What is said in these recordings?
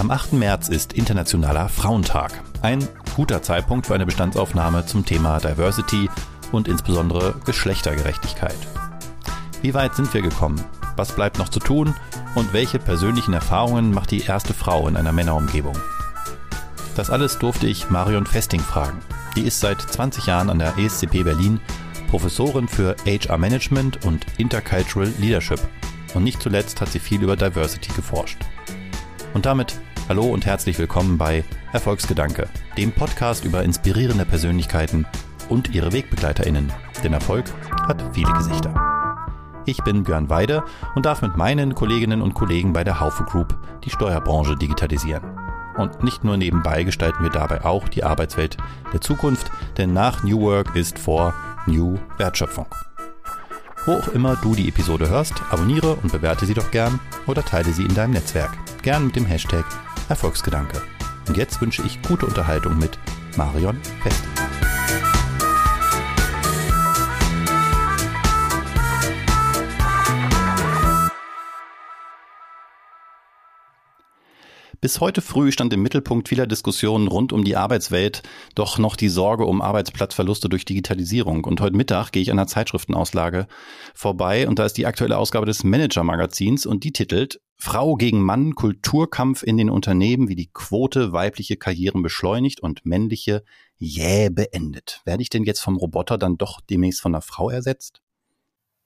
Am 8. März ist Internationaler Frauentag. Ein guter Zeitpunkt für eine Bestandsaufnahme zum Thema Diversity und insbesondere Geschlechtergerechtigkeit. Wie weit sind wir gekommen? Was bleibt noch zu tun? Und welche persönlichen Erfahrungen macht die erste Frau in einer Männerumgebung? Das alles durfte ich Marion Festing fragen. Die ist seit 20 Jahren an der ESCP Berlin Professorin für HR Management und Intercultural Leadership. Und nicht zuletzt hat sie viel über Diversity geforscht. Und damit hallo und herzlich willkommen bei Erfolgsgedanke, dem Podcast über inspirierende Persönlichkeiten und ihre Wegbegleiterinnen. Denn Erfolg hat viele Gesichter. Ich bin Björn Weide und darf mit meinen Kolleginnen und Kollegen bei der Haufe Group die Steuerbranche digitalisieren. Und nicht nur nebenbei gestalten wir dabei auch die Arbeitswelt der Zukunft, denn nach New Work ist vor New Wertschöpfung. Wo auch immer du die Episode hörst, abonniere und bewerte sie doch gern oder teile sie in deinem Netzwerk. Gern mit dem Hashtag Erfolgsgedanke. Und jetzt wünsche ich gute Unterhaltung mit Marion Fest. Bis heute früh stand im Mittelpunkt vieler Diskussionen rund um die Arbeitswelt doch noch die Sorge um Arbeitsplatzverluste durch Digitalisierung. Und heute Mittag gehe ich an der Zeitschriftenauslage vorbei und da ist die aktuelle Ausgabe des Manager-Magazins und die titelt Frau gegen Mann, Kulturkampf in den Unternehmen, wie die Quote weibliche Karrieren beschleunigt und männliche jäh beendet. Werde ich denn jetzt vom Roboter dann doch demnächst von einer Frau ersetzt?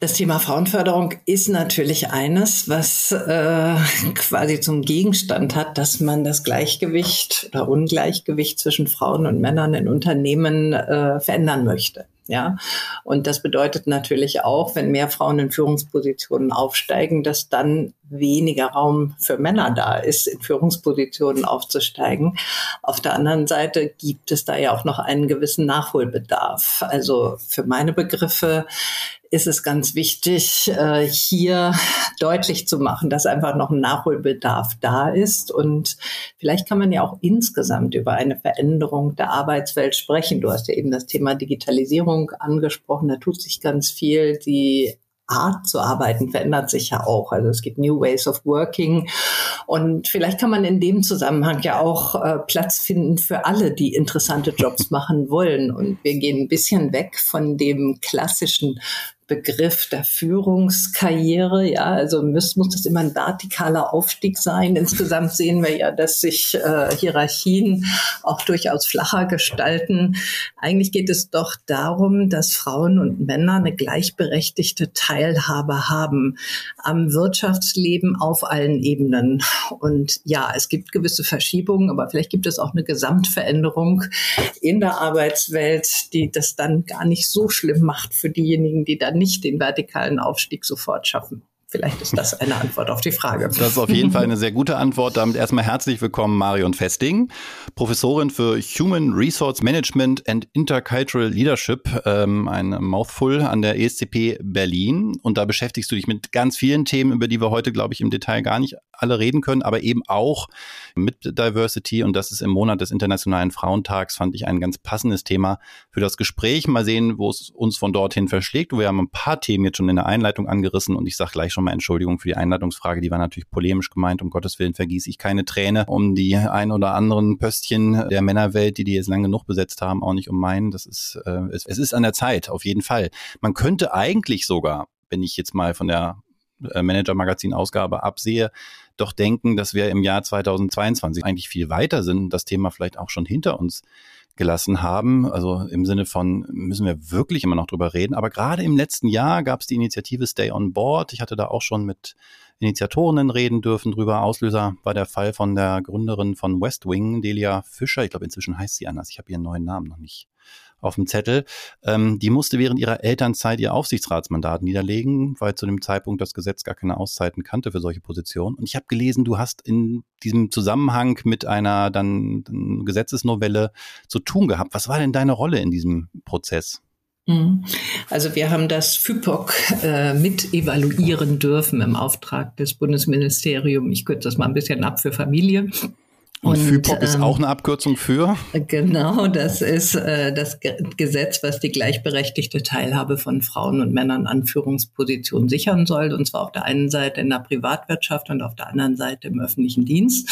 Das Thema Frauenförderung ist natürlich eines, was äh, quasi zum Gegenstand hat, dass man das Gleichgewicht oder Ungleichgewicht zwischen Frauen und Männern in Unternehmen äh, verändern möchte. Ja, und das bedeutet natürlich auch, wenn mehr Frauen in Führungspositionen aufsteigen, dass dann weniger Raum für Männer da ist, in Führungspositionen aufzusteigen. Auf der anderen Seite gibt es da ja auch noch einen gewissen Nachholbedarf. Also für meine Begriffe ist es ganz wichtig, äh, hier deutlich zu machen, dass einfach noch ein Nachholbedarf da ist. Und vielleicht kann man ja auch insgesamt über eine Veränderung der Arbeitswelt sprechen. Du hast ja eben das Thema Digitalisierung angesprochen. Da tut sich ganz viel. Die Art zu arbeiten verändert sich ja auch. Also es gibt New Ways of Working. Und vielleicht kann man in dem Zusammenhang ja auch äh, Platz finden für alle, die interessante Jobs machen wollen. Und wir gehen ein bisschen weg von dem klassischen Begriff der Führungskarriere. Ja, also muss, muss das immer ein vertikaler Aufstieg sein. Insgesamt sehen wir ja, dass sich äh, Hierarchien auch durchaus flacher gestalten. Eigentlich geht es doch darum, dass Frauen und Männer eine gleichberechtigte Teilhabe haben am Wirtschaftsleben auf allen Ebenen. Und ja, es gibt gewisse Verschiebungen, aber vielleicht gibt es auch eine Gesamtveränderung in der Arbeitswelt, die das dann gar nicht so schlimm macht für diejenigen, die dann nicht den vertikalen Aufstieg sofort schaffen. Vielleicht ist das eine Antwort auf die Frage. Das ist auf jeden Fall eine sehr gute Antwort. Damit erstmal herzlich willkommen, Marion Festing, Professorin für Human Resource Management and Intercultural Leadership, ähm, ein Mouthful an der ESCP Berlin. Und da beschäftigst du dich mit ganz vielen Themen, über die wir heute, glaube ich, im Detail gar nicht alle reden können, aber eben auch mit Diversity. Und das ist im Monat des Internationalen Frauentags, fand ich ein ganz passendes Thema für das Gespräch. Mal sehen, wo es uns von dorthin verschlägt. Wir haben ein paar Themen jetzt schon in der Einleitung angerissen und ich sage gleich schon mal Entschuldigung für die Einladungsfrage, die war natürlich polemisch gemeint. Um Gottes Willen vergieße ich keine Träne um die ein oder anderen Pöstchen der Männerwelt, die die jetzt lange genug besetzt haben, auch nicht um meinen. Das ist, äh, es, es ist an der Zeit, auf jeden Fall. Man könnte eigentlich sogar, wenn ich jetzt mal von der äh, Manager-Magazin-Ausgabe absehe, doch denken, dass wir im Jahr 2022 eigentlich viel weiter sind, das Thema vielleicht auch schon hinter uns gelassen haben. Also im Sinne von, müssen wir wirklich immer noch drüber reden. Aber gerade im letzten Jahr gab es die Initiative Stay on Board. Ich hatte da auch schon mit Initiatorinnen reden dürfen drüber. Auslöser war der Fall von der Gründerin von West Wing, Delia Fischer. Ich glaube, inzwischen heißt sie anders. Ich habe ihren neuen Namen noch nicht auf dem Zettel. Ähm, die musste während ihrer Elternzeit ihr Aufsichtsratsmandat niederlegen, weil zu dem Zeitpunkt das Gesetz gar keine Auszeiten kannte für solche Positionen. Und ich habe gelesen, du hast in diesem Zusammenhang mit einer dann Gesetzesnovelle zu tun gehabt. Was war denn deine Rolle in diesem Prozess? Mhm. Also wir haben das FIPOC äh, mit evaluieren dürfen im Auftrag des Bundesministeriums. Ich kürze das mal ein bisschen ab für Familie. Und, und FIPOC ist auch ähm, eine Abkürzung für? Genau, das ist äh, das Ge Gesetz, was die gleichberechtigte Teilhabe von Frauen und Männern an Führungspositionen sichern soll. Und zwar auf der einen Seite in der Privatwirtschaft und auf der anderen Seite im öffentlichen Dienst.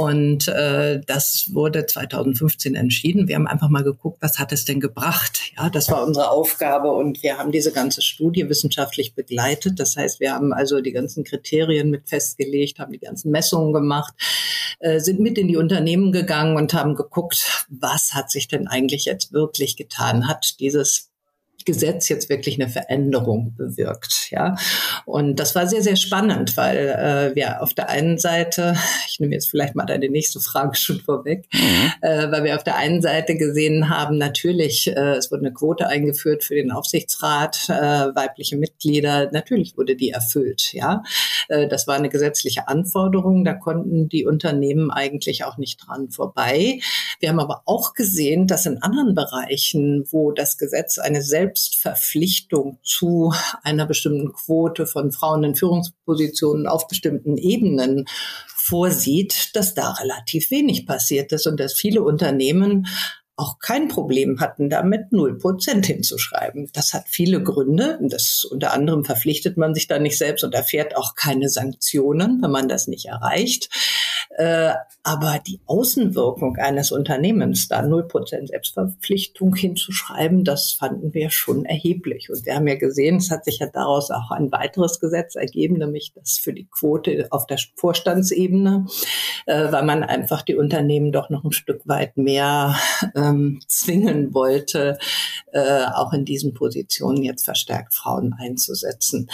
Und äh, das wurde 2015 entschieden. Wir haben einfach mal geguckt, was hat es denn gebracht? Ja, das war unsere Aufgabe und wir haben diese ganze Studie wissenschaftlich begleitet. Das heißt, wir haben also die ganzen Kriterien mit festgelegt, haben die ganzen Messungen gemacht, äh, sind mit in die Unternehmen gegangen und haben geguckt, was hat sich denn eigentlich jetzt wirklich getan? Hat dieses Gesetz jetzt wirklich eine Veränderung bewirkt. Ja, und das war sehr, sehr spannend, weil äh, wir auf der einen Seite, ich nehme jetzt vielleicht mal deine nächste Frage schon vorweg, mhm. äh, weil wir auf der einen Seite gesehen haben, natürlich, äh, es wurde eine Quote eingeführt für den Aufsichtsrat, äh, weibliche Mitglieder, natürlich wurde die erfüllt. Ja, äh, das war eine gesetzliche Anforderung, da konnten die Unternehmen eigentlich auch nicht dran vorbei. Wir haben aber auch gesehen, dass in anderen Bereichen, wo das Gesetz eine selbst Selbstverpflichtung zu einer bestimmten Quote von Frauen in Führungspositionen auf bestimmten Ebenen vorsieht, dass da relativ wenig passiert ist und dass viele Unternehmen auch kein Problem hatten, damit null Prozent hinzuschreiben. Das hat viele Gründe. Das unter anderem verpflichtet man sich da nicht selbst und erfährt auch keine Sanktionen, wenn man das nicht erreicht. Äh, aber die Außenwirkung eines Unternehmens, da null Prozent Selbstverpflichtung hinzuschreiben, das fanden wir schon erheblich. Und wir haben ja gesehen, es hat sich ja daraus auch ein weiteres Gesetz ergeben, nämlich das für die Quote auf der Vorstandsebene, äh, weil man einfach die Unternehmen doch noch ein Stück weit mehr ähm, zwingen wollte, äh, auch in diesen Positionen jetzt verstärkt Frauen einzusetzen.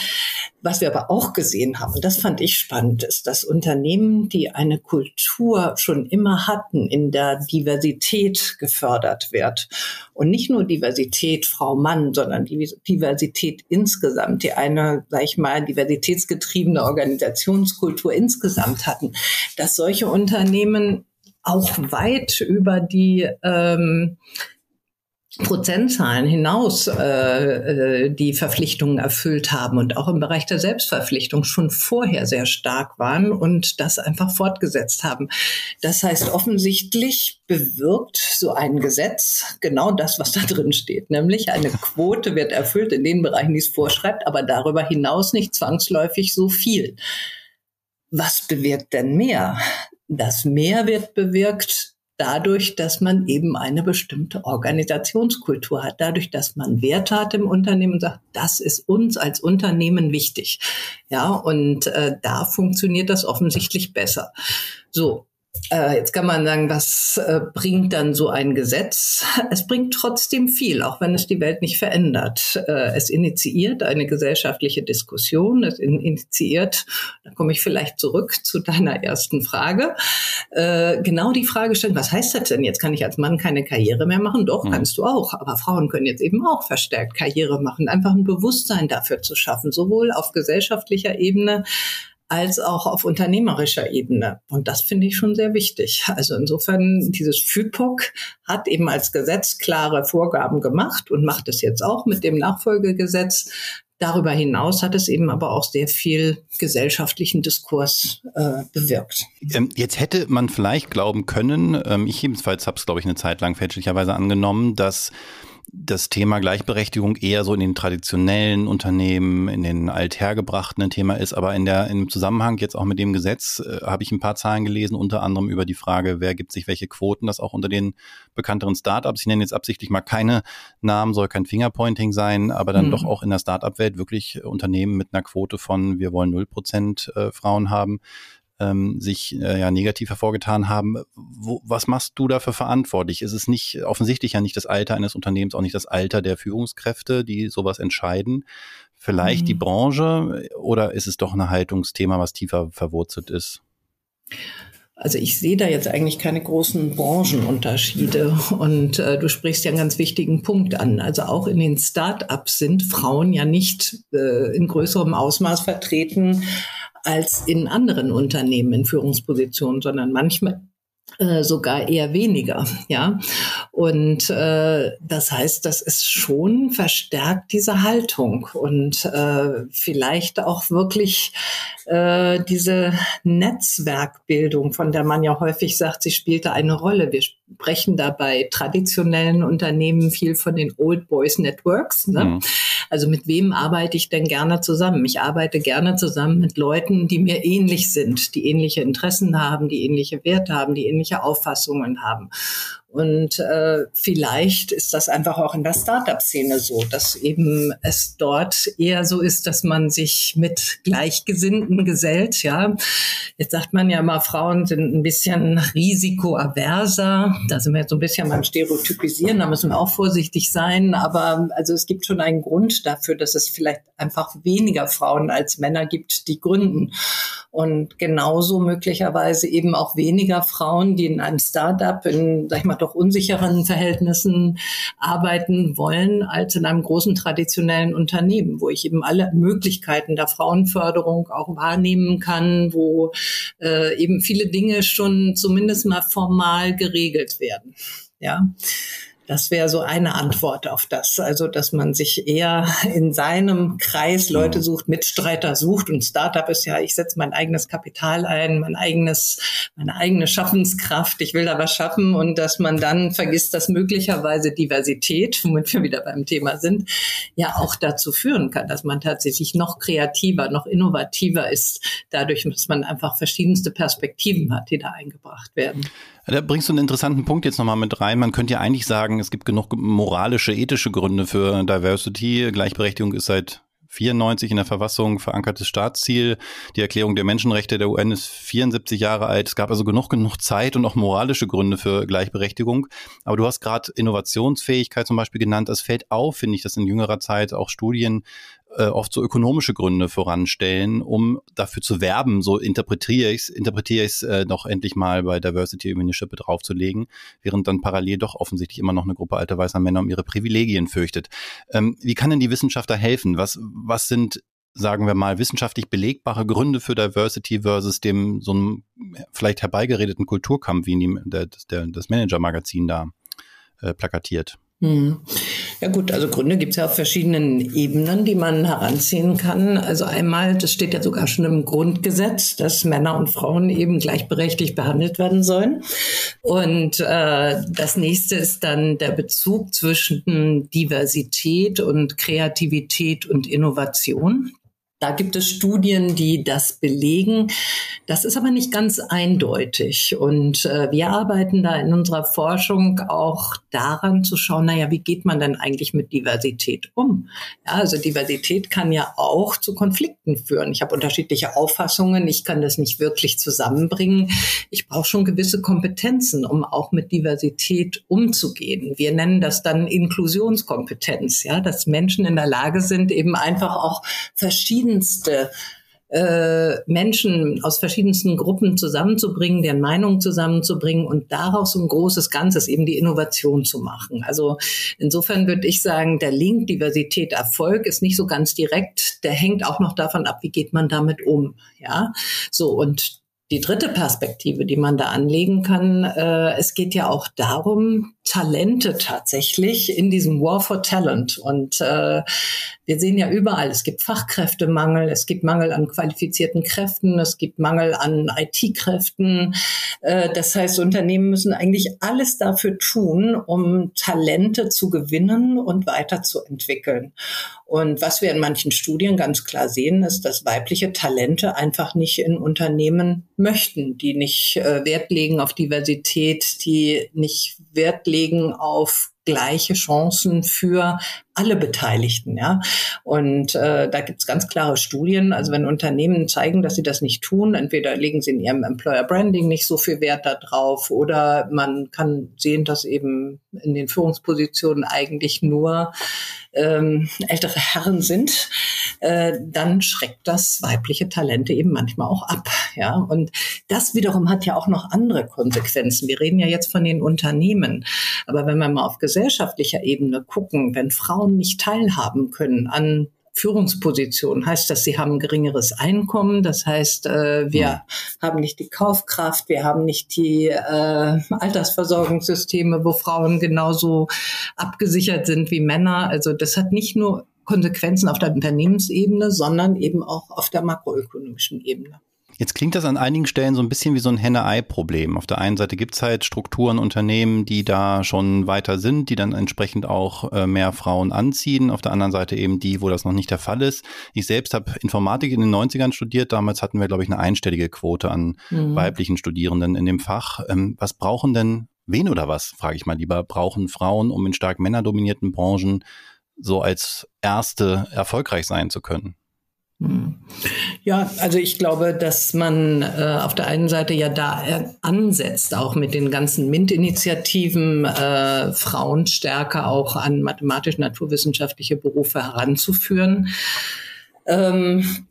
Was wir aber auch gesehen haben, und das fand ich spannend, ist, dass Unternehmen, die eine Kultur schon immer hatten, in der Diversität gefördert wird. Und nicht nur Diversität Frau-Mann, sondern die Diversität insgesamt, die eine, sag ich mal, diversitätsgetriebene Organisationskultur insgesamt hatten, dass solche Unternehmen auch weit über die ähm, Prozentzahlen hinaus äh, äh, die Verpflichtungen erfüllt haben und auch im Bereich der Selbstverpflichtung schon vorher sehr stark waren und das einfach fortgesetzt haben. Das heißt, offensichtlich bewirkt so ein Gesetz genau das, was da drin steht, nämlich eine Quote wird erfüllt in den Bereichen, die es vorschreibt, aber darüber hinaus nicht zwangsläufig so viel. Was bewirkt denn mehr? Das mehr wird bewirkt dadurch, dass man eben eine bestimmte Organisationskultur hat, dadurch, dass man Werte hat im Unternehmen und sagt, das ist uns als Unternehmen wichtig. Ja, und äh, da funktioniert das offensichtlich besser. So, jetzt kann man sagen, was äh, bringt dann so ein Gesetz? Es bringt trotzdem viel, auch wenn es die Welt nicht verändert. Äh, es initiiert eine gesellschaftliche Diskussion. Es initiiert, da komme ich vielleicht zurück zu deiner ersten Frage, äh, genau die Frage stellen, was heißt das denn? Jetzt kann ich als Mann keine Karriere mehr machen? Doch, mhm. kannst du auch. Aber Frauen können jetzt eben auch verstärkt Karriere machen. Einfach ein Bewusstsein dafür zu schaffen, sowohl auf gesellschaftlicher Ebene als auch auf unternehmerischer Ebene. Und das finde ich schon sehr wichtig. Also insofern, dieses FIPOC hat eben als Gesetz klare Vorgaben gemacht und macht es jetzt auch mit dem Nachfolgegesetz. Darüber hinaus hat es eben aber auch sehr viel gesellschaftlichen Diskurs äh, bewirkt. Ähm, jetzt hätte man vielleicht glauben können, ähm, ich jedenfalls habe es, glaube ich, eine Zeit lang fälschlicherweise angenommen, dass das Thema Gleichberechtigung eher so in den traditionellen Unternehmen, in den althergebrachten ein Thema ist. Aber in der, im Zusammenhang jetzt auch mit dem Gesetz äh, habe ich ein paar Zahlen gelesen, unter anderem über die Frage, wer gibt sich welche Quoten, das auch unter den bekannteren Startups. Ich nenne jetzt absichtlich mal keine Namen, soll kein Fingerpointing sein, aber dann mhm. doch auch in der Startup-Welt wirklich Unternehmen mit einer Quote von, wir wollen null Prozent äh, Frauen haben ähm, sich äh, ja negativ hervorgetan haben. Wo, was machst du dafür verantwortlich? Ist es nicht offensichtlich ja nicht das Alter eines Unternehmens, auch nicht das Alter der Führungskräfte, die sowas entscheiden? Vielleicht mhm. die Branche oder ist es doch ein Haltungsthema, was tiefer verwurzelt ist? Also ich sehe da jetzt eigentlich keine großen Branchenunterschiede. Und äh, du sprichst ja einen ganz wichtigen Punkt an. Also auch in den Start-ups sind Frauen ja nicht äh, in größerem Ausmaß vertreten als in anderen Unternehmen in Führungspositionen, sondern manchmal äh, sogar eher weniger, ja. Und äh, das heißt, das ist schon verstärkt diese Haltung und äh, vielleicht auch wirklich äh, diese Netzwerkbildung, von der man ja häufig sagt, sie spielte eine Rolle. Wir sprechen da bei traditionellen Unternehmen viel von den Old Boys Networks. Ne? Mhm. Also mit wem arbeite ich denn gerne zusammen? Ich arbeite gerne zusammen mit Leuten, die mir ähnlich sind, die ähnliche Interessen haben, die ähnliche Werte haben, die ähnliche Auffassungen haben. Und äh, vielleicht ist das einfach auch in der Startup-Szene so, dass eben es dort eher so ist, dass man sich mit Gleichgesinnten gesellt. Ja, jetzt sagt man ja mal, Frauen sind ein bisschen risikoaverser. Da sind wir jetzt so ein bisschen beim Stereotypisieren. Da müssen wir auch vorsichtig sein. Aber also es gibt schon einen Grund dafür, dass es vielleicht einfach weniger Frauen als Männer gibt, die gründen. Und genauso möglicherweise eben auch weniger Frauen, die in einem Startup in, sag ich mal, doch unsicheren Verhältnissen arbeiten wollen, als in einem großen traditionellen Unternehmen, wo ich eben alle Möglichkeiten der Frauenförderung auch wahrnehmen kann, wo äh, eben viele Dinge schon zumindest mal formal geregelt werden. Ja. Das wäre so eine Antwort auf das. Also, dass man sich eher in seinem Kreis Leute sucht, Mitstreiter sucht. Und Startup ist ja, ich setze mein eigenes Kapital ein, mein eigenes, meine eigene Schaffenskraft. Ich will da was schaffen und dass man dann vergisst, dass möglicherweise Diversität, womit wir wieder beim Thema sind, ja auch dazu führen kann, dass man tatsächlich noch kreativer, noch innovativer ist, dadurch, dass man einfach verschiedenste Perspektiven hat, die da eingebracht werden. Da bringst du einen interessanten Punkt jetzt nochmal mit rein. Man könnte ja eigentlich sagen, es gibt genug moralische, ethische Gründe für Diversity. Gleichberechtigung ist seit 94 in der Verfassung verankertes Staatsziel. Die Erklärung der Menschenrechte der UN ist 74 Jahre alt. Es gab also genug, genug Zeit und auch moralische Gründe für Gleichberechtigung. Aber du hast gerade Innovationsfähigkeit zum Beispiel genannt. Es fällt auf, finde ich, dass in jüngerer Zeit auch Studien äh, oft so ökonomische Gründe voranstellen, um dafür zu werben, so interpretiere ich es, interpretiere ich es äh, doch endlich mal bei Diversity Initiative draufzulegen, während dann parallel doch offensichtlich immer noch eine Gruppe alter weißer Männer um ihre Privilegien fürchtet. Ähm, wie kann denn die Wissenschaft da helfen? Was, was sind sagen wir mal, wissenschaftlich belegbare Gründe für Diversity versus dem so einem vielleicht herbeigeredeten Kulturkampf, wie ihn der, der, das Manager-Magazin da äh, plakatiert? Hm. Ja gut, also Gründe gibt es ja auf verschiedenen Ebenen, die man heranziehen kann. Also einmal, das steht ja sogar schon im Grundgesetz, dass Männer und Frauen eben gleichberechtigt behandelt werden sollen. Und äh, das nächste ist dann der Bezug zwischen Diversität und Kreativität und Innovation. Da gibt es Studien, die das belegen. Das ist aber nicht ganz eindeutig. Und äh, wir arbeiten da in unserer Forschung auch daran zu schauen, naja, wie geht man denn eigentlich mit Diversität um? Ja, also Diversität kann ja auch zu Konflikten führen. Ich habe unterschiedliche Auffassungen. Ich kann das nicht wirklich zusammenbringen. Ich brauche schon gewisse Kompetenzen, um auch mit Diversität umzugehen. Wir nennen das dann Inklusionskompetenz, ja, dass Menschen in der Lage sind, eben einfach auch verschiedene verschiedenste äh, Menschen aus verschiedensten Gruppen zusammenzubringen, deren Meinungen zusammenzubringen und daraus ein großes Ganzes, eben die Innovation zu machen. Also insofern würde ich sagen, der Link Diversität Erfolg ist nicht so ganz direkt. Der hängt auch noch davon ab, wie geht man damit um. Ja, so und die dritte Perspektive, die man da anlegen kann, äh, es geht ja auch darum, Talente tatsächlich in diesem War for Talent. Und äh, wir sehen ja überall, es gibt Fachkräftemangel, es gibt Mangel an qualifizierten Kräften, es gibt Mangel an IT-Kräften. Äh, das heißt, Unternehmen müssen eigentlich alles dafür tun, um Talente zu gewinnen und weiterzuentwickeln. Und was wir in manchen Studien ganz klar sehen, ist, dass weibliche Talente einfach nicht in Unternehmen möchten, die nicht äh, Wert legen auf Diversität, die nicht Wert legen auf gleiche Chancen für alle Beteiligten. Ja? Und äh, da gibt es ganz klare Studien. Also wenn Unternehmen zeigen, dass sie das nicht tun, entweder legen sie in ihrem Employer Branding nicht so viel Wert darauf oder man kann sehen, dass eben in den Führungspositionen eigentlich nur ähm, ältere Herren sind, äh, dann schreckt das weibliche Talente eben manchmal auch ab. Ja, und das wiederum hat ja auch noch andere Konsequenzen. Wir reden ja jetzt von den Unternehmen, aber wenn wir mal auf gesellschaftlicher Ebene gucken, wenn Frauen nicht teilhaben können an Führungspositionen heißt das, sie haben ein geringeres Einkommen. Das heißt, äh, wir ja. haben nicht die Kaufkraft, wir haben nicht die äh, Altersversorgungssysteme, wo Frauen genauso abgesichert sind wie Männer. Also das hat nicht nur Konsequenzen auf der Unternehmensebene, sondern eben auch auf der makroökonomischen Ebene. Jetzt klingt das an einigen Stellen so ein bisschen wie so ein Henne-Ei-Problem. Auf der einen Seite gibt es halt Strukturen, Unternehmen, die da schon weiter sind, die dann entsprechend auch äh, mehr Frauen anziehen. Auf der anderen Seite eben die, wo das noch nicht der Fall ist. Ich selbst habe Informatik in den 90ern studiert. Damals hatten wir, glaube ich, eine einstellige Quote an mhm. weiblichen Studierenden in dem Fach. Ähm, was brauchen denn, wen oder was, frage ich mal lieber, brauchen Frauen, um in stark männerdominierten Branchen so als Erste erfolgreich sein zu können? Hm. Ja, also ich glaube, dass man äh, auf der einen Seite ja da äh, ansetzt, auch mit den ganzen MINT-Initiativen, äh, Frauen stärker auch an mathematisch-naturwissenschaftliche Berufe heranzuführen. Ähm,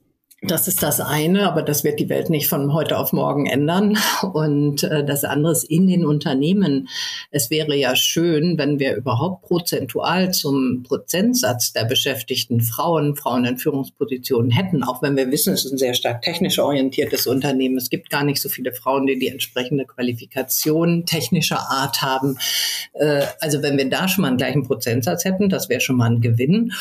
das ist das eine, aber das wird die Welt nicht von heute auf morgen ändern. Und äh, das andere ist in den Unternehmen. Es wäre ja schön, wenn wir überhaupt prozentual zum Prozentsatz der beschäftigten Frauen, Frauen in Führungspositionen hätten, auch wenn wir wissen, es ist ein sehr stark technisch orientiertes Unternehmen. Es gibt gar nicht so viele Frauen, die die entsprechende Qualifikation technischer Art haben. Äh, also wenn wir da schon mal einen gleichen Prozentsatz hätten, das wäre schon mal ein Gewinn.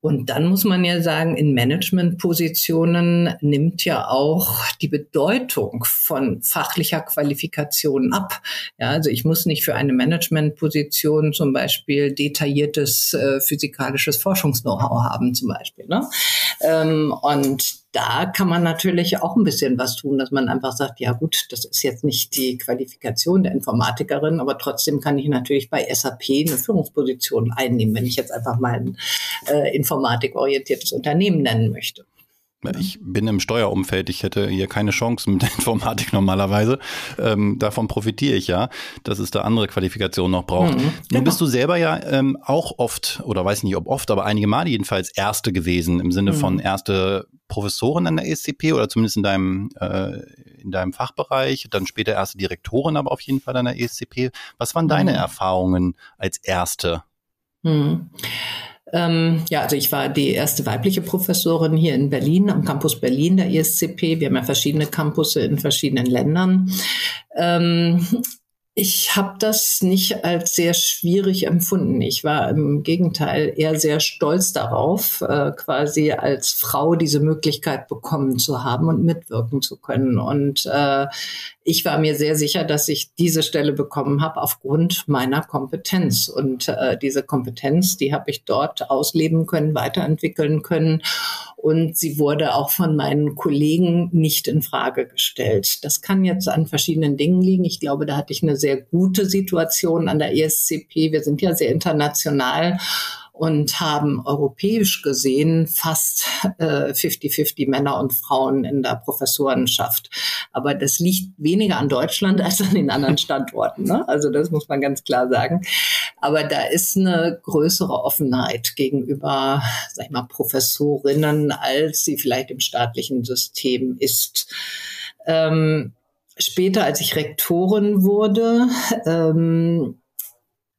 Und dann muss man ja sagen, in Managementpositionen nimmt ja auch die Bedeutung von fachlicher Qualifikation ab. Ja, also ich muss nicht für eine Managementposition zum Beispiel detailliertes äh, physikalisches Forschungs-Know-how haben zum Beispiel. Ne? Ähm, und da kann man natürlich auch ein bisschen was tun, dass man einfach sagt, ja gut, das ist jetzt nicht die Qualifikation der Informatikerin, aber trotzdem kann ich natürlich bei SAP eine Führungsposition einnehmen, wenn ich jetzt einfach mal ein äh, informatikorientiertes Unternehmen nennen möchte. Ich bin im Steuerumfeld, ich hätte hier keine Chance mit der Informatik normalerweise. Ähm, davon profitiere ich ja, dass es da andere Qualifikationen noch braucht. Mhm, genau. Nun bist du selber ja ähm, auch oft, oder weiß nicht ob oft, aber einige Male jedenfalls Erste gewesen, im Sinne mhm. von erste Professorin an der ESCP oder zumindest in deinem, äh, in deinem Fachbereich, dann später erste Direktorin, aber auf jeden Fall an der ESCP. Was waren deine mhm. Erfahrungen als Erste? Ähm, ja, also ich war die erste weibliche Professorin hier in Berlin, am Campus Berlin der ISCP. Wir haben ja verschiedene Campusse in verschiedenen Ländern. Ähm, ich habe das nicht als sehr schwierig empfunden. Ich war im Gegenteil eher sehr stolz darauf, äh, quasi als Frau diese Möglichkeit bekommen zu haben und mitwirken zu können. Und äh, ich war mir sehr sicher, dass ich diese Stelle bekommen habe aufgrund meiner Kompetenz. Und äh, diese Kompetenz, die habe ich dort ausleben können, weiterentwickeln können. Und sie wurde auch von meinen Kollegen nicht in Frage gestellt. Das kann jetzt an verschiedenen Dingen liegen. Ich glaube, da hatte ich eine sehr gute Situation an der ESCP. Wir sind ja sehr international und haben europäisch gesehen fast 50-50 äh, Männer und Frauen in der Professorenschaft. Aber das liegt weniger an Deutschland als an den anderen Standorten. Ne? Also das muss man ganz klar sagen. Aber da ist eine größere Offenheit gegenüber, sag ich mal, Professorinnen, als sie vielleicht im staatlichen System ist. Ähm, später, als ich Rektorin wurde, ähm,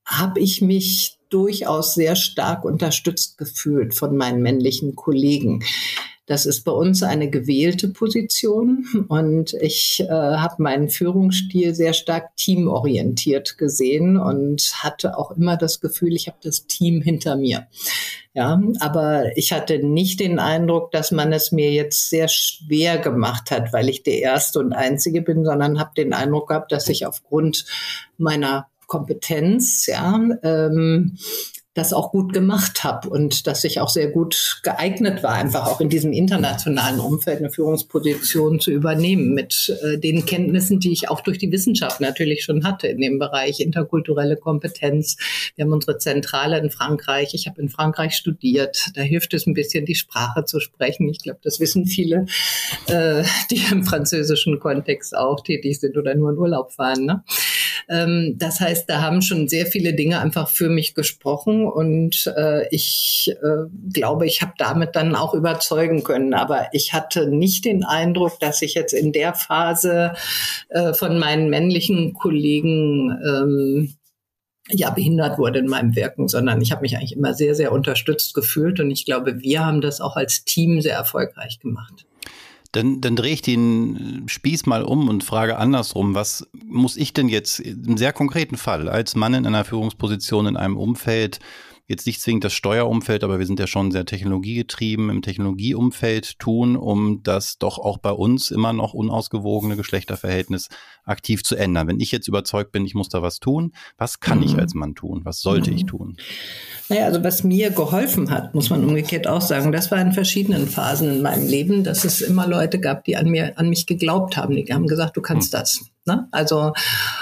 habe ich mich durchaus sehr stark unterstützt gefühlt von meinen männlichen Kollegen. Das ist bei uns eine gewählte Position und ich äh, habe meinen Führungsstil sehr stark teamorientiert gesehen und hatte auch immer das Gefühl, ich habe das Team hinter mir. Ja, aber ich hatte nicht den Eindruck, dass man es mir jetzt sehr schwer gemacht hat, weil ich der Erste und Einzige bin, sondern habe den Eindruck gehabt, dass ich aufgrund meiner Kompetenz, ja, ähm, das auch gut gemacht habe und dass ich auch sehr gut geeignet war, einfach auch in diesem internationalen Umfeld eine Führungsposition zu übernehmen mit äh, den Kenntnissen, die ich auch durch die Wissenschaft natürlich schon hatte in dem Bereich interkulturelle Kompetenz. Wir haben unsere Zentrale in Frankreich. Ich habe in Frankreich studiert. Da hilft es ein bisschen, die Sprache zu sprechen. Ich glaube, das wissen viele, äh, die im französischen Kontext auch tätig sind oder nur in Urlaub fahren. Ne? Ähm, das heißt, da haben schon sehr viele Dinge einfach für mich gesprochen und äh, ich äh, glaube, ich habe damit dann auch überzeugen können. Aber ich hatte nicht den Eindruck, dass ich jetzt in der Phase äh, von meinen männlichen Kollegen ähm, ja behindert wurde in meinem Wirken, sondern ich habe mich eigentlich immer sehr, sehr unterstützt gefühlt und ich glaube, wir haben das auch als Team sehr erfolgreich gemacht. Dann, dann drehe ich den Spieß mal um und frage andersrum, was muss ich denn jetzt im sehr konkreten Fall als Mann in einer Führungsposition in einem Umfeld jetzt nicht zwingend das Steuerumfeld, aber wir sind ja schon sehr technologiegetrieben im Technologieumfeld tun, um das doch auch bei uns immer noch unausgewogene Geschlechterverhältnis aktiv zu ändern. Wenn ich jetzt überzeugt bin, ich muss da was tun, was kann mhm. ich als Mann tun? Was sollte mhm. ich tun? Naja, also was mir geholfen hat, muss man umgekehrt auch sagen, das war in verschiedenen Phasen in meinem Leben, dass es immer Leute gab, die an mir, an mich geglaubt haben. Die haben gesagt, du kannst mhm. das. Ne? Also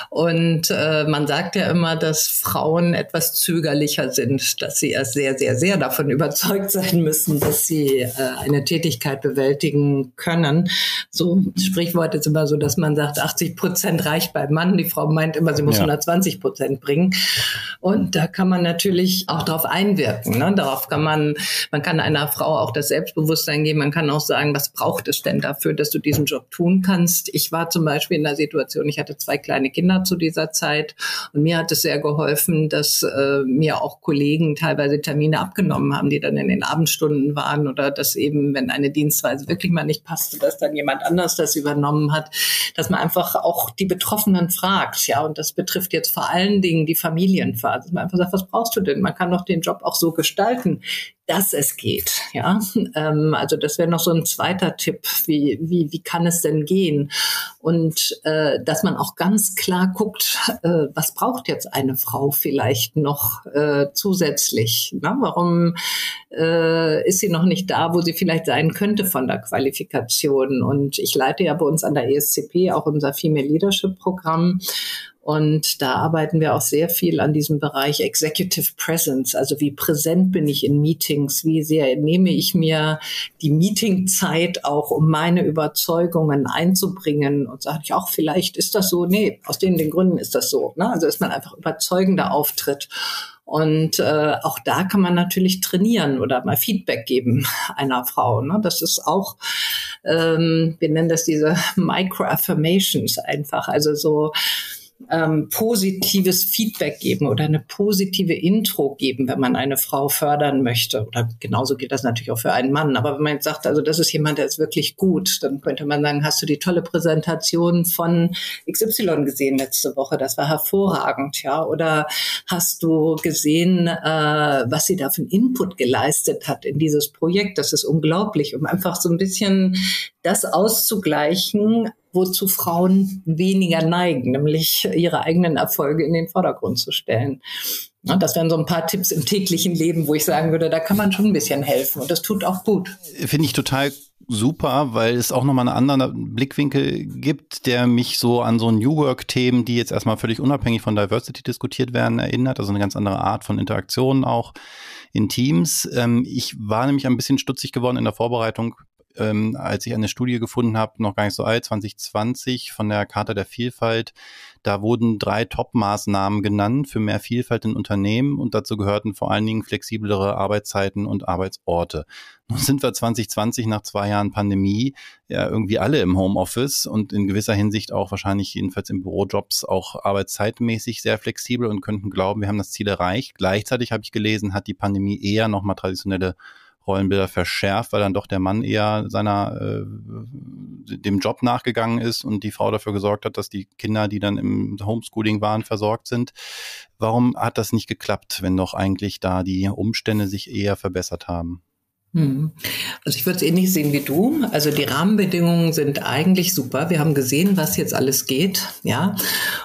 und äh, man sagt ja immer, dass Frauen etwas zögerlicher sind, dass sie erst sehr, sehr, sehr davon überzeugt sein müssen, dass sie äh, eine Tätigkeit bewältigen können. So Sprichwort ist immer so, dass man sagt, 80 Prozent reicht beim Mann. Die Frau meint immer, sie muss ja. 120 Prozent bringen. Und da kann man natürlich auch darauf einwirken. Ne? Darauf kann man, man kann einer Frau auch das Selbstbewusstsein geben. Man kann auch sagen, was braucht es denn dafür, dass du diesen Job tun kannst? Ich war zum Beispiel in der Situation, ich hatte zwei kleine Kinder zu dieser Zeit. Und mir hat es sehr geholfen, dass äh, mir auch Kollegen teilweise Termine abgenommen haben, die dann in den Abendstunden waren oder dass eben, wenn eine Dienstweise wirklich mal nicht passte, dass dann jemand anders das übernommen hat, dass man einfach auch die Betroffenen fragt. Ja, und das betrifft jetzt vor allen Dingen die Familienphase. Dass man einfach sagt, was brauchst du denn? Man kann doch den Job auch so gestalten, dass es geht. Ja, ähm, also das wäre noch so ein zweiter Tipp. Wie, wie, wie kann es denn gehen? Und äh, dass man auch ganz klar guckt, äh, was braucht jetzt eine Frau vielleicht noch äh, zusätzlich? Na, warum äh, ist sie noch nicht da, wo sie vielleicht sein könnte von der Qualifikation? Und ich leite ja bei uns an der ESCP auch unser Female Leadership Programm. Und da arbeiten wir auch sehr viel an diesem Bereich Executive Presence. Also wie präsent bin ich in Meetings? Wie sehr nehme ich mir die Meetingzeit auch, um meine Überzeugungen einzubringen? Und sage ich auch, vielleicht ist das so. Nee, aus den, den Gründen ist das so. Ne? Also dass man einfach überzeugender auftritt. Und äh, auch da kann man natürlich trainieren oder mal Feedback geben einer Frau. Ne? Das ist auch, ähm, wir nennen das diese Micro-Affirmations einfach. Also so ähm, positives Feedback geben oder eine positive Intro geben, wenn man eine Frau fördern möchte. Oder genauso geht das natürlich auch für einen Mann. Aber wenn man jetzt sagt, also das ist jemand, der ist wirklich gut, dann könnte man sagen, hast du die tolle Präsentation von XY gesehen letzte Woche? Das war hervorragend, ja. Oder hast du gesehen, äh, was sie da für einen Input geleistet hat in dieses Projekt? Das ist unglaublich, um einfach so ein bisschen das auszugleichen, wozu Frauen weniger neigen, nämlich ihre eigenen Erfolge in den Vordergrund zu stellen. Und das wären so ein paar Tipps im täglichen Leben, wo ich sagen würde, da kann man schon ein bisschen helfen und das tut auch gut. Finde ich total super, weil es auch nochmal einen anderen Blickwinkel gibt, der mich so an so New Work-Themen, die jetzt erstmal völlig unabhängig von Diversity diskutiert werden, erinnert. Also eine ganz andere Art von Interaktion auch in Teams. Ähm, ich war nämlich ein bisschen stutzig geworden in der Vorbereitung ähm, als ich eine Studie gefunden habe, noch gar nicht so alt, 2020 von der Charta der Vielfalt. Da wurden drei Top-Maßnahmen genannt für mehr Vielfalt in Unternehmen und dazu gehörten vor allen Dingen flexiblere Arbeitszeiten und Arbeitsorte. Nun sind wir 2020 nach zwei Jahren Pandemie ja irgendwie alle im Homeoffice und in gewisser Hinsicht auch wahrscheinlich jedenfalls im Bürojobs auch arbeitszeitmäßig sehr flexibel und könnten glauben, wir haben das Ziel erreicht. Gleichzeitig habe ich gelesen, hat die Pandemie eher nochmal traditionelle Rollenbilder verschärft, weil dann doch der Mann eher seiner äh, dem Job nachgegangen ist und die Frau dafür gesorgt hat, dass die Kinder, die dann im Homeschooling waren, versorgt sind. Warum hat das nicht geklappt, wenn doch eigentlich da die Umstände sich eher verbessert haben? Hm. Also ich würde es ähnlich sehen wie du. Also die Rahmenbedingungen sind eigentlich super. Wir haben gesehen, was jetzt alles geht, ja.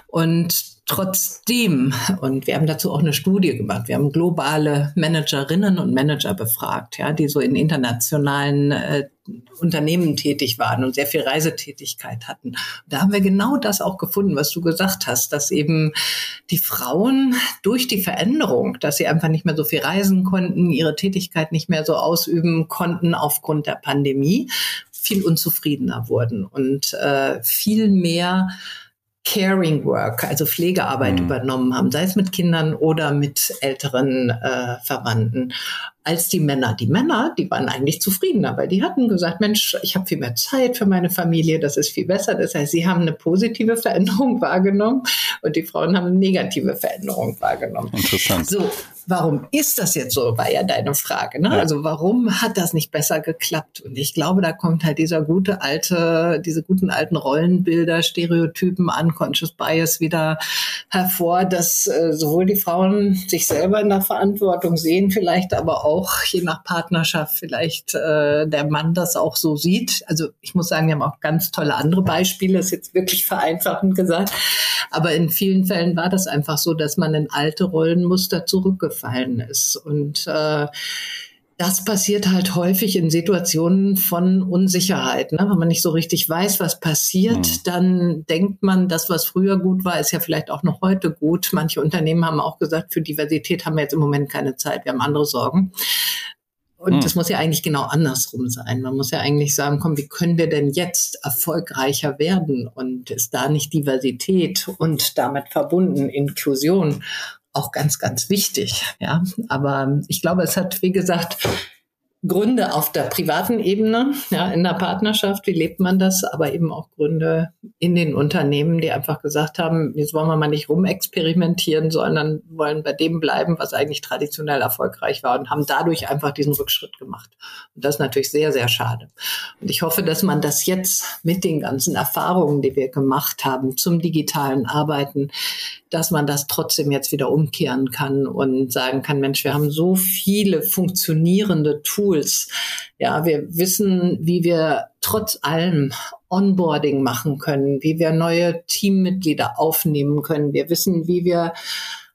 Und Trotzdem, und wir haben dazu auch eine Studie gemacht, wir haben globale Managerinnen und Manager befragt, ja, die so in internationalen äh, Unternehmen tätig waren und sehr viel Reisetätigkeit hatten. Und da haben wir genau das auch gefunden, was du gesagt hast, dass eben die Frauen durch die Veränderung, dass sie einfach nicht mehr so viel reisen konnten, ihre Tätigkeit nicht mehr so ausüben konnten aufgrund der Pandemie, viel unzufriedener wurden und äh, viel mehr Caring Work, also Pflegearbeit mhm. übernommen haben, sei es mit Kindern oder mit älteren äh, Verwandten. Als die Männer. Die Männer, die waren eigentlich zufriedener, weil die hatten gesagt, Mensch, ich habe viel mehr Zeit für meine Familie, das ist viel besser. Das heißt, sie haben eine positive Veränderung wahrgenommen und die Frauen haben eine negative Veränderung wahrgenommen. Interessant. So, warum ist das jetzt so, war ja deine Frage. Ne? Ja. Also warum hat das nicht besser geklappt? Und ich glaube, da kommt halt dieser gute alte, diese guten alten Rollenbilder, Stereotypen, Unconscious Bias wieder hervor, dass äh, sowohl die Frauen sich selber in der Verantwortung sehen, vielleicht aber auch je nach Partnerschaft vielleicht äh, der Mann das auch so sieht. Also ich muss sagen, wir haben auch ganz tolle andere Beispiele, ist jetzt wirklich vereinfachend gesagt. Aber in vielen Fällen war das einfach so, dass man in alte Rollenmuster zurückgefallen ist. Und äh, das passiert halt häufig in Situationen von Unsicherheit. Ne? Wenn man nicht so richtig weiß, was passiert, mhm. dann denkt man, das, was früher gut war, ist ja vielleicht auch noch heute gut. Manche Unternehmen haben auch gesagt, für Diversität haben wir jetzt im Moment keine Zeit, wir haben andere Sorgen. Und hm. das muss ja eigentlich genau andersrum sein. Man muss ja eigentlich sagen, komm, wie können wir denn jetzt erfolgreicher werden? Und ist da nicht Diversität und damit verbunden Inklusion auch ganz, ganz wichtig. Ja, aber ich glaube, es hat, wie gesagt, Gründe auf der privaten Ebene, ja, in der Partnerschaft, wie lebt man das, aber eben auch Gründe in den Unternehmen, die einfach gesagt haben, jetzt wollen wir mal nicht rumexperimentieren, sondern wollen bei dem bleiben, was eigentlich traditionell erfolgreich war und haben dadurch einfach diesen Rückschritt gemacht. Und das ist natürlich sehr, sehr schade. Und ich hoffe, dass man das jetzt mit den ganzen Erfahrungen, die wir gemacht haben zum digitalen Arbeiten, dass man das trotzdem jetzt wieder umkehren kann und sagen kann, Mensch, wir haben so viele funktionierende Tools. Ja, wir wissen, wie wir trotz allem Onboarding machen können, wie wir neue Teammitglieder aufnehmen können. Wir wissen, wie wir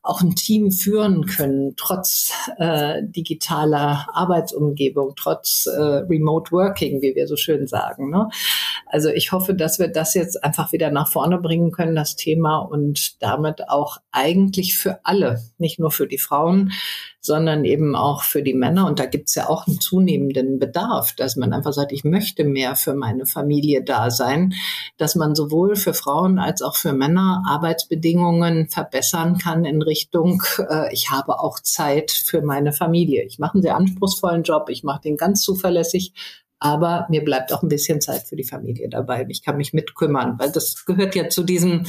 auch ein Team führen können, trotz äh, digitaler Arbeitsumgebung, trotz äh, Remote Working, wie wir so schön sagen. Ne? Also ich hoffe, dass wir das jetzt einfach wieder nach vorne bringen können, das Thema, und damit auch eigentlich für alle, nicht nur für die Frauen, sondern eben auch für die Männer. Und da gibt es ja auch einen zunehmenden Bedarf, dass man einfach sagt, ich möchte mehr für meine Familie da sein, dass man sowohl für Frauen als auch für Männer Arbeitsbedingungen verbessern kann in Richtung, äh, ich habe auch Zeit für meine Familie. Ich mache einen sehr anspruchsvollen Job, ich mache den ganz zuverlässig, aber mir bleibt auch ein bisschen Zeit für die Familie dabei. Ich kann mich mitkümmern, weil das gehört ja zu diesem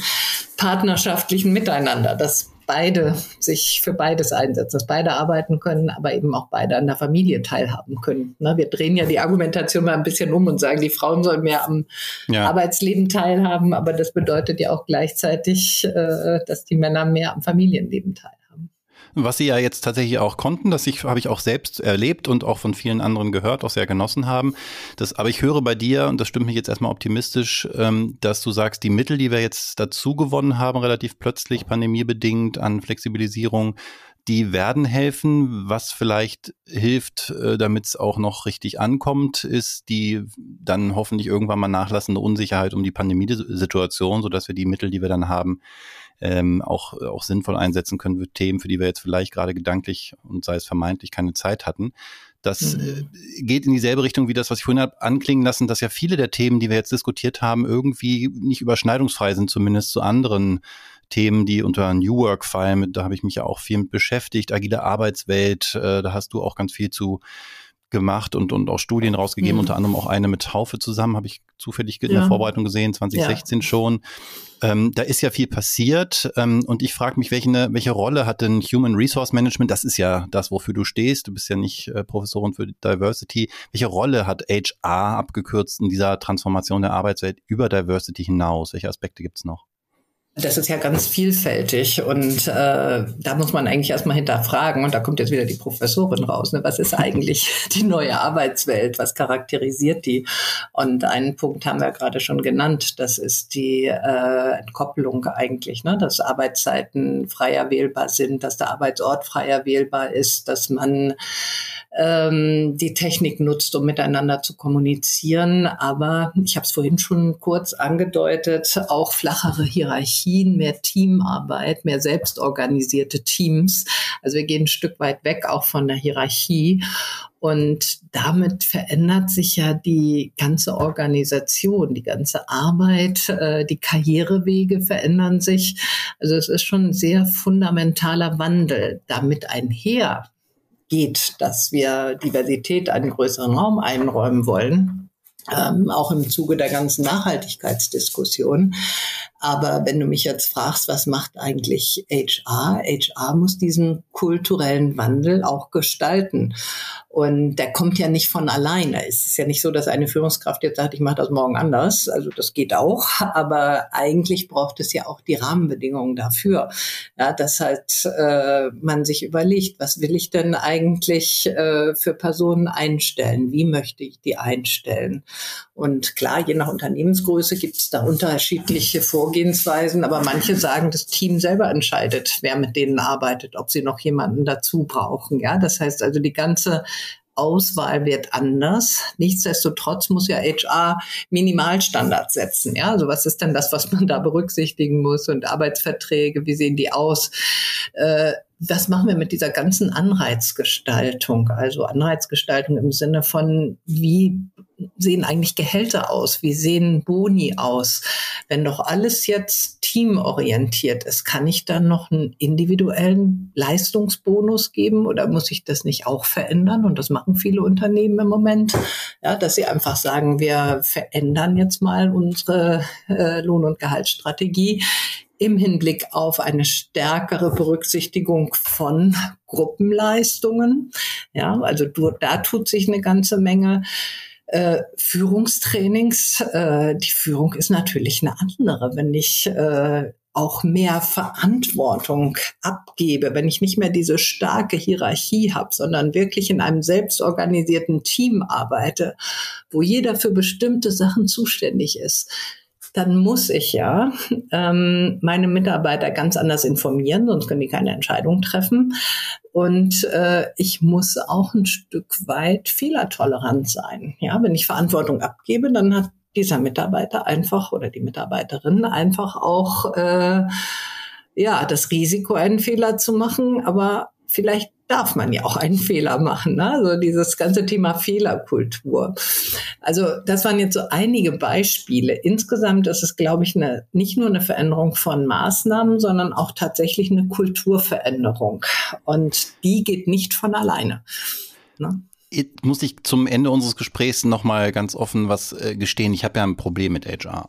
partnerschaftlichen Miteinander, dass beide sich für beides einsetzen, dass beide arbeiten können, aber eben auch beide an der Familie teilhaben können. Ne, wir drehen ja die Argumentation mal ein bisschen um und sagen, die Frauen sollen mehr am ja. Arbeitsleben teilhaben, aber das bedeutet ja auch gleichzeitig, äh, dass die Männer mehr am Familienleben teilhaben. Was Sie ja jetzt tatsächlich auch konnten, das habe ich auch selbst erlebt und auch von vielen anderen gehört, auch sehr genossen haben. Das, aber ich höre bei dir, und das stimmt mich jetzt erstmal optimistisch, ähm, dass du sagst, die Mittel, die wir jetzt dazu gewonnen haben, relativ plötzlich pandemiebedingt an Flexibilisierung, die werden helfen. Was vielleicht hilft, äh, damit es auch noch richtig ankommt, ist die dann hoffentlich irgendwann mal nachlassende Unsicherheit um die Pandemiesituation, sodass wir die Mittel, die wir dann haben, ähm, auch, auch sinnvoll einsetzen können für Themen, für die wir jetzt vielleicht gerade gedanklich und sei es vermeintlich keine Zeit hatten. Das mhm. äh, geht in dieselbe Richtung wie das, was ich vorhin habe anklingen lassen, dass ja viele der Themen, die wir jetzt diskutiert haben, irgendwie nicht überschneidungsfrei sind, zumindest zu anderen Themen, die unter New Work fallen. Da habe ich mich ja auch viel mit beschäftigt. Agile Arbeitswelt, äh, da hast du auch ganz viel zu gemacht und, und auch Studien rausgegeben, mhm. unter anderem auch eine mit Haufe zusammen, habe ich zufällig in ja. der Vorbereitung gesehen, 2016 ja. schon. Ähm, da ist ja viel passiert ähm, und ich frage mich, welche, welche Rolle hat denn Human Resource Management, das ist ja das, wofür du stehst, du bist ja nicht äh, Professorin für Diversity, welche Rolle hat HR abgekürzt in dieser Transformation der Arbeitswelt über Diversity hinaus? Welche Aspekte gibt's noch? Das ist ja ganz vielfältig und äh, da muss man eigentlich erstmal hinterfragen und da kommt jetzt wieder die Professorin raus. Ne? Was ist eigentlich die neue Arbeitswelt? Was charakterisiert die? Und einen Punkt haben wir gerade schon genannt, das ist die äh, Entkopplung eigentlich, ne? dass Arbeitszeiten freier wählbar sind, dass der Arbeitsort freier wählbar ist, dass man ähm, die Technik nutzt, um miteinander zu kommunizieren. Aber ich habe es vorhin schon kurz angedeutet, auch flachere Hierarchien, mehr Teamarbeit, mehr selbstorganisierte Teams. Also wir gehen ein Stück weit weg auch von der Hierarchie. Und damit verändert sich ja die ganze Organisation, die ganze Arbeit, äh, die Karrierewege verändern sich. Also es ist schon ein sehr fundamentaler Wandel. Damit einher geht, dass wir Diversität einen größeren Raum einräumen wollen, ähm, auch im Zuge der ganzen Nachhaltigkeitsdiskussion. Aber wenn du mich jetzt fragst, was macht eigentlich HR? HR muss diesen kulturellen Wandel auch gestalten. Und der kommt ja nicht von alleine. Es ist ja nicht so, dass eine Führungskraft jetzt sagt, ich mache das morgen anders. Also das geht auch. Aber eigentlich braucht es ja auch die Rahmenbedingungen dafür. Ja, dass halt äh, man sich überlegt, was will ich denn eigentlich äh, für Personen einstellen? Wie möchte ich die einstellen? Und klar, je nach Unternehmensgröße gibt es da unterschiedliche Vorgehensweisen, aber manche sagen, das Team selber entscheidet, wer mit denen arbeitet, ob sie noch jemanden dazu brauchen. Ja, das heißt also, die ganze Auswahl wird anders. Nichtsdestotrotz muss ja HR Minimalstandards setzen. Ja, also was ist denn das, was man da berücksichtigen muss und Arbeitsverträge, wie sehen die aus? Äh, was machen wir mit dieser ganzen Anreizgestaltung? Also Anreizgestaltung im Sinne von, wie sehen eigentlich Gehälter aus? Wie sehen Boni aus? Wenn doch alles jetzt teamorientiert ist, kann ich dann noch einen individuellen Leistungsbonus geben oder muss ich das nicht auch verändern? Und das machen viele Unternehmen im Moment, ja, dass sie einfach sagen, wir verändern jetzt mal unsere äh, Lohn- und Gehaltsstrategie im Hinblick auf eine stärkere Berücksichtigung von Gruppenleistungen. Ja, also da tut sich eine ganze Menge. Äh, Führungstrainings, äh, die Führung ist natürlich eine andere. Wenn ich äh, auch mehr Verantwortung abgebe, wenn ich nicht mehr diese starke Hierarchie habe, sondern wirklich in einem selbstorganisierten Team arbeite, wo jeder für bestimmte Sachen zuständig ist, dann muss ich ja ähm, meine Mitarbeiter ganz anders informieren, sonst können die keine Entscheidung treffen. Und äh, ich muss auch ein Stück weit fehlertolerant sein. Ja, wenn ich Verantwortung abgebe, dann hat dieser Mitarbeiter einfach oder die Mitarbeiterin einfach auch äh, ja das Risiko, einen Fehler zu machen, aber vielleicht darf man ja auch einen Fehler machen. Ne? Also dieses ganze Thema Fehlerkultur. Also das waren jetzt so einige Beispiele. Insgesamt ist es, glaube ich, eine, nicht nur eine Veränderung von Maßnahmen, sondern auch tatsächlich eine Kulturveränderung. Und die geht nicht von alleine. Ne? Jetzt muss ich zum Ende unseres Gesprächs nochmal ganz offen was äh, gestehen. Ich habe ja ein Problem mit HR.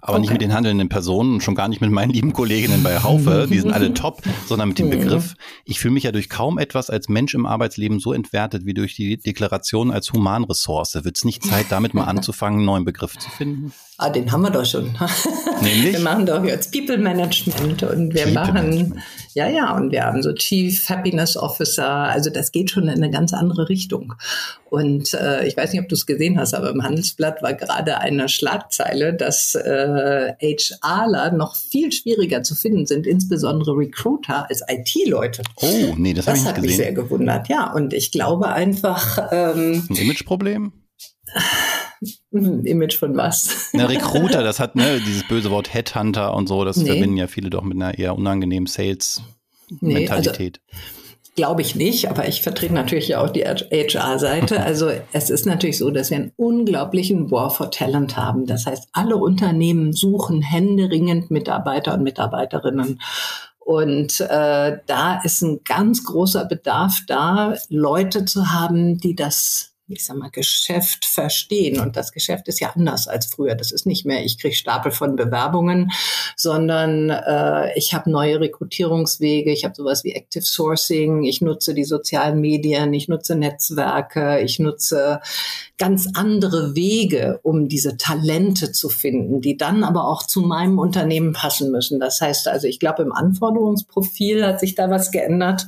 Aber okay. nicht mit den handelnden Personen und schon gar nicht mit meinen lieben Kolleginnen bei Haufe, die sind alle top, sondern mit dem Begriff. Ich fühle mich ja durch kaum etwas als Mensch im Arbeitsleben so entwertet wie durch die Deklaration als Humanressource. Wird es nicht Zeit, damit mal anzufangen, einen neuen Begriff zu finden? Ah, den haben wir doch schon. Nämlich? Wir machen doch jetzt People Management und wir People machen, ja, ja, und wir haben so Chief Happiness Officer. Also das geht schon in eine ganz andere Richtung. Und äh, ich weiß nicht, ob du es gesehen hast, aber im Handelsblatt war gerade eine Schlagzeile, dass äh, HRler noch viel schwieriger zu finden sind, insbesondere Recruiter als IT-Leute. Oh, nee, das, das habe ich nicht gesehen. Das hat mich sehr gewundert, ja. Und ich glaube einfach. Ähm, Ein Imageproblem? Image von was? Na, Recruiter, das hat ne, dieses böse Wort Headhunter und so, das nee. verbinden ja viele doch mit einer eher unangenehmen Sales-Mentalität. Nee, also, Glaube ich nicht, aber ich vertrete natürlich auch die HR-Seite. Also es ist natürlich so, dass wir einen unglaublichen War for Talent haben. Das heißt, alle Unternehmen suchen händeringend Mitarbeiter und Mitarbeiterinnen. Und äh, da ist ein ganz großer Bedarf da, Leute zu haben, die das ich sag mal, Geschäft verstehen. Und das Geschäft ist ja anders als früher. Das ist nicht mehr, ich kriege Stapel von Bewerbungen, sondern äh, ich habe neue Rekrutierungswege, ich habe sowas wie Active Sourcing, ich nutze die sozialen Medien, ich nutze Netzwerke, ich nutze ganz andere Wege, um diese Talente zu finden, die dann aber auch zu meinem Unternehmen passen müssen. Das heißt also, ich glaube, im Anforderungsprofil hat sich da was geändert.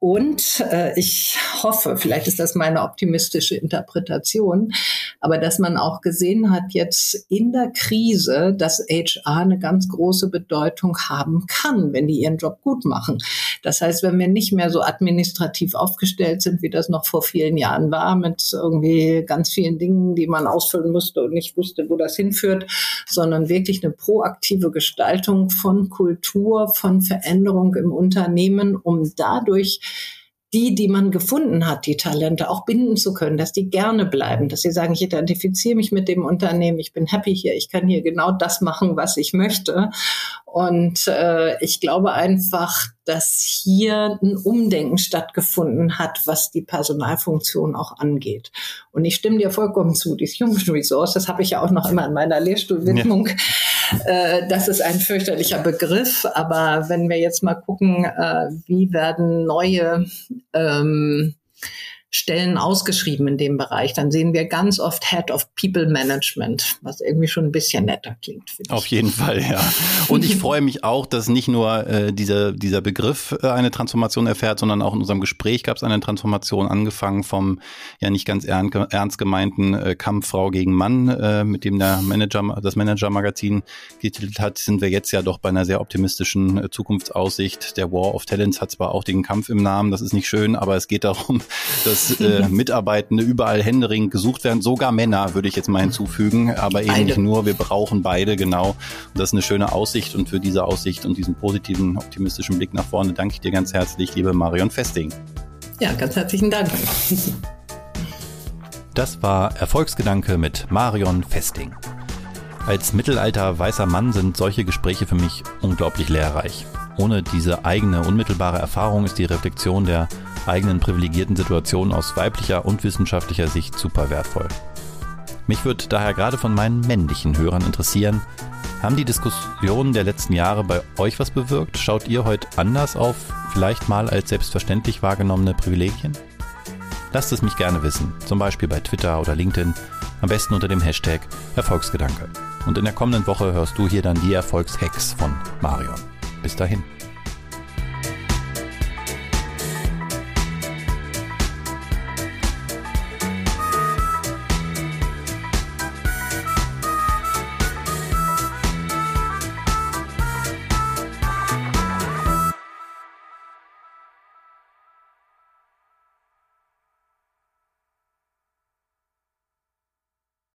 Und äh, ich hoffe, vielleicht ist das meine optimistische Interpretation, aber dass man auch gesehen hat jetzt in der Krise, dass HR eine ganz große Bedeutung haben kann, wenn die ihren Job gut machen. Das heißt, wenn wir nicht mehr so administrativ aufgestellt sind, wie das noch vor vielen Jahren war, mit irgendwie ganz vielen Dingen, die man ausfüllen musste und nicht wusste, wo das hinführt, sondern wirklich eine proaktive Gestaltung von Kultur, von Veränderung im Unternehmen, um dadurch die, die man gefunden hat, die Talente auch binden zu können, dass die gerne bleiben, dass sie sagen, ich identifiziere mich mit dem Unternehmen, ich bin happy hier, ich kann hier genau das machen, was ich möchte. Und äh, ich glaube einfach, dass hier ein Umdenken stattgefunden hat, was die Personalfunktion auch angeht. Und ich stimme dir vollkommen zu, die Human Resource, das habe ich ja auch noch immer in meiner Lehrstuhlwidmung. Ja. Äh, das ist ein fürchterlicher Begriff, aber wenn wir jetzt mal gucken, äh, wie werden neue ähm, Stellen ausgeschrieben in dem Bereich, dann sehen wir ganz oft Head of People Management, was irgendwie schon ein bisschen netter klingt. Auf jeden Fall, ja. Und ich freue mich auch, dass nicht nur äh, dieser, dieser Begriff äh, eine Transformation erfährt, sondern auch in unserem Gespräch gab es eine Transformation, angefangen vom ja nicht ganz ernst gemeinten äh, Kampf Frau gegen Mann, äh, mit dem der Manager, das Manager-Magazin getitelt hat, sind wir jetzt ja doch bei einer sehr optimistischen äh, Zukunftsaussicht. Der War of Talents hat zwar auch den Kampf im Namen, das ist nicht schön, aber es geht darum, dass dass äh, Mitarbeitende überall händeringend gesucht werden, sogar Männer würde ich jetzt mal hinzufügen, aber eben beide. nicht nur, wir brauchen beide, genau. Und das ist eine schöne Aussicht und für diese Aussicht und diesen positiven, optimistischen Blick nach vorne danke ich dir ganz herzlich, liebe Marion Festing. Ja, ganz herzlichen Dank. Das war Erfolgsgedanke mit Marion Festing. Als mittelalter weißer Mann sind solche Gespräche für mich unglaublich lehrreich. Ohne diese eigene unmittelbare Erfahrung ist die Reflexion der eigenen privilegierten Situation aus weiblicher und wissenschaftlicher Sicht super wertvoll. Mich würde daher gerade von meinen männlichen Hörern interessieren, haben die Diskussionen der letzten Jahre bei euch was bewirkt? Schaut ihr heute anders auf vielleicht mal als selbstverständlich wahrgenommene Privilegien? Lasst es mich gerne wissen, zum Beispiel bei Twitter oder LinkedIn, am besten unter dem Hashtag Erfolgsgedanke. Und in der kommenden Woche hörst du hier dann die Erfolgshacks von Marion. Bis dahin.